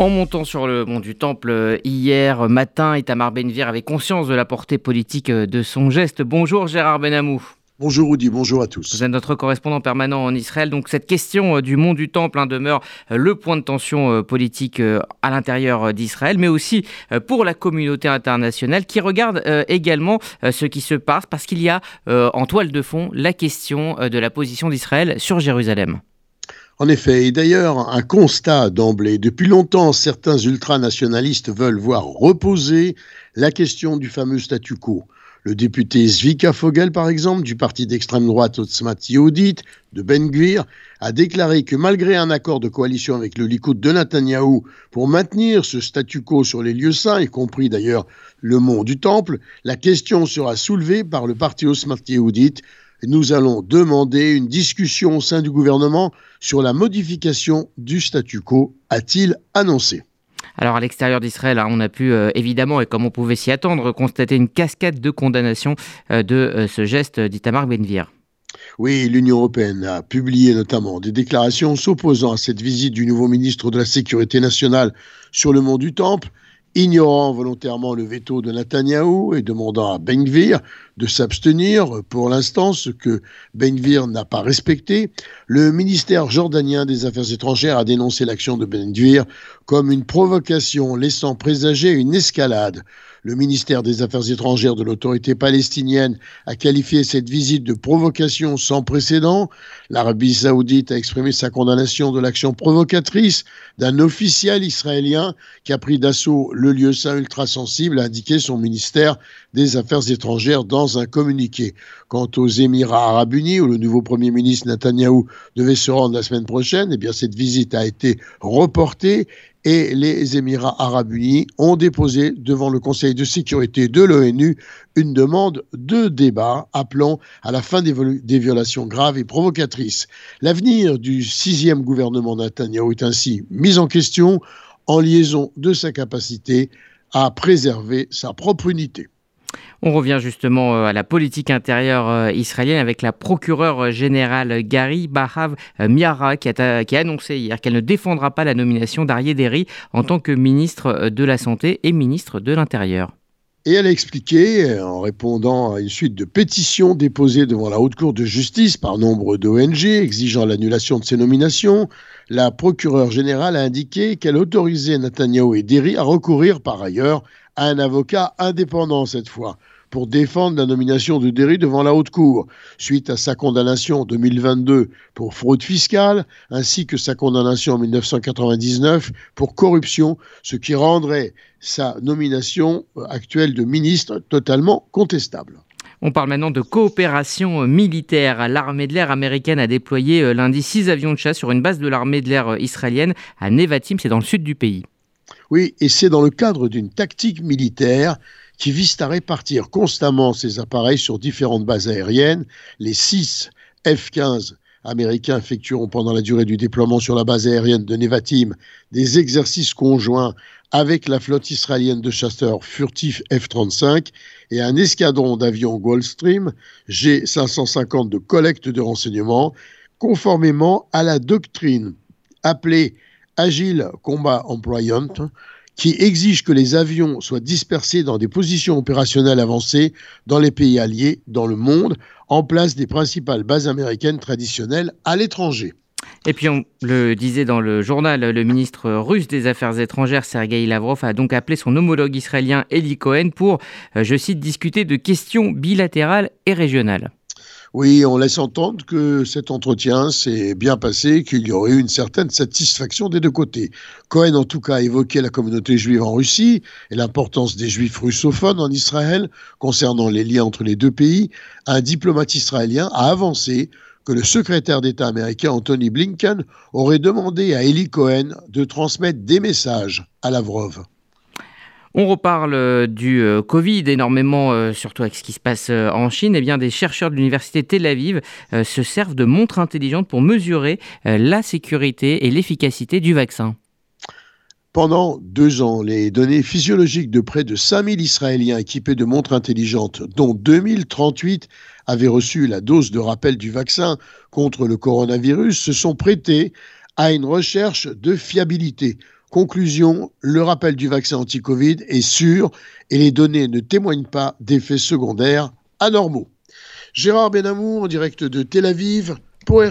En montant sur le mont du Temple euh, hier matin, Itamar Benvir avait conscience de la portée politique euh, de son geste. Bonjour Gérard Benamou. Bonjour Rudy, bonjour à tous. Vous êtes notre correspondant permanent en Israël. Donc cette question euh, du mont du Temple hein, demeure le point de tension politique à l'intérieur d'Israël, mais aussi pour la communauté internationale qui regarde également ce qui se passe parce qu'il y a en toile de fond la question de la position d'Israël sur Jérusalem. En effet, et d'ailleurs, un constat d'emblée. Depuis longtemps, certains ultranationalistes veulent voir reposer la question du fameux statu quo. Le député Zvika Fogel, par exemple, du parti d'extrême droite Otzmat Yehudit, de Ben Gvir, a déclaré que malgré un accord de coalition avec le Likoud de Netanyahou pour maintenir ce statu quo sur les lieux saints, y compris d'ailleurs le mont du Temple, la question sera soulevée par le parti Otzmat Yehudit nous allons demander une discussion au sein du gouvernement sur la modification du statu quo, a-t-il annoncé. Alors à l'extérieur d'Israël, hein, on a pu euh, évidemment, et comme on pouvait s'y attendre, constater une cascade de condamnation euh, de euh, ce geste d'Itamar Benvir. Oui, l'Union européenne a publié notamment des déclarations s'opposant à cette visite du nouveau ministre de la Sécurité nationale sur le mont du Temple ignorant volontairement le veto de Netanyahou et demandant à Benvir de s'abstenir, pour l'instant, ce que Benvir n'a pas respecté, le ministère jordanien des Affaires étrangères a dénoncé l'action de Benvir comme une provocation laissant présager une escalade le ministère des Affaires étrangères de l'autorité palestinienne a qualifié cette visite de provocation sans précédent. L'Arabie saoudite a exprimé sa condamnation de l'action provocatrice d'un officiel israélien qui a pris d'assaut le lieu saint ultra sensible, a indiqué son ministère des Affaires étrangères dans un communiqué. Quant aux Émirats arabes unis, où le nouveau Premier ministre Netanyahou devait se rendre la semaine prochaine, eh bien cette visite a été reportée et les Émirats arabes unis ont déposé devant le Conseil de sécurité de l'ONU une demande de débat appelant à la fin des, violations graves et provocatrices. L'avenir du sixième gouvernement Netanyahou est ainsi mis en question en liaison de sa capacité à préserver sa propre unité. On revient justement euh, à la politique intérieure euh, israélienne avec la procureure générale Gary Bahav euh, Miara qui a, annoncé hier qu'elle ne défendra pas la nomination d'Arié Derry en tant que ministre de la Santé et ministre de l'Intérieur. Et elle a expliqué, en répondant à une suite de pétitions déposées devant la Haute Cour de justice par nombre d'ONG exigeant l'annulation de ces nominations, la procureure générale a indiqué qu'elle autorisait Netanyahu et Derry à recourir par ailleurs à un avocat indépendant cette fois pour défendre la nomination de Derry devant la Haute Cour, suite à sa condamnation en 2022 pour fraude fiscale, ainsi que sa condamnation en 1999 pour corruption, ce qui rendrait sa nomination actuelle de ministre totalement contestable. On parle maintenant de coopération militaire. L'armée de l'air américaine a déployé euh, lundi six avions de chasse sur une base de l'armée de l'air euh, israélienne à Nevatim, c'est dans le sud du pays. Oui, et c'est dans le cadre d'une tactique militaire qui vise à répartir constamment ces appareils sur différentes bases aériennes. Les six F-15 américains effectueront pendant la durée du déploiement sur la base aérienne de Nevatim des exercices conjoints avec la flotte israélienne de chasseurs furtifs F-35 et un escadron d'avions Gulfstream G-550 de collecte de renseignements, conformément à la doctrine appelée Agile Combat Employment, qui exige que les avions soient dispersés dans des positions opérationnelles avancées dans les pays alliés, dans le monde, en place des principales bases américaines traditionnelles à l'étranger. Et puis on le disait dans le journal, le ministre russe des Affaires étrangères Sergei Lavrov a donc appelé son homologue israélien Eli Cohen pour, euh, je cite, discuter de questions bilatérales et régionales. Oui, on laisse entendre que cet entretien s'est bien passé, qu'il y aurait eu une certaine satisfaction des deux côtés. Cohen, en tout cas, a évoqué la communauté juive en Russie et l'importance des juifs russophones en Israël concernant les liens entre les deux pays. Un diplomate israélien a avancé que le secrétaire d'État américain Anthony Blinken aurait demandé à Eli Cohen de transmettre des messages à Lavrov. On reparle euh, du euh, Covid énormément, euh, surtout avec ce qui se passe en Chine. Eh des chercheurs de l'université Tel Aviv se servent de montres intelligentes pour mesurer la sécurité et l'efficacité du vaccin. Pendant deux ans, les données physiologiques de près de 5000 Israéliens équipés de montres intelligentes, dont 2038 avaient reçu la dose de rappel du vaccin contre le coronavirus, se sont prêtées à une recherche de fiabilité Conclusion, le rappel du vaccin anti-Covid est sûr et les données ne témoignent pas d'effets secondaires anormaux. Gérard Benamou en direct de Tel Aviv pour.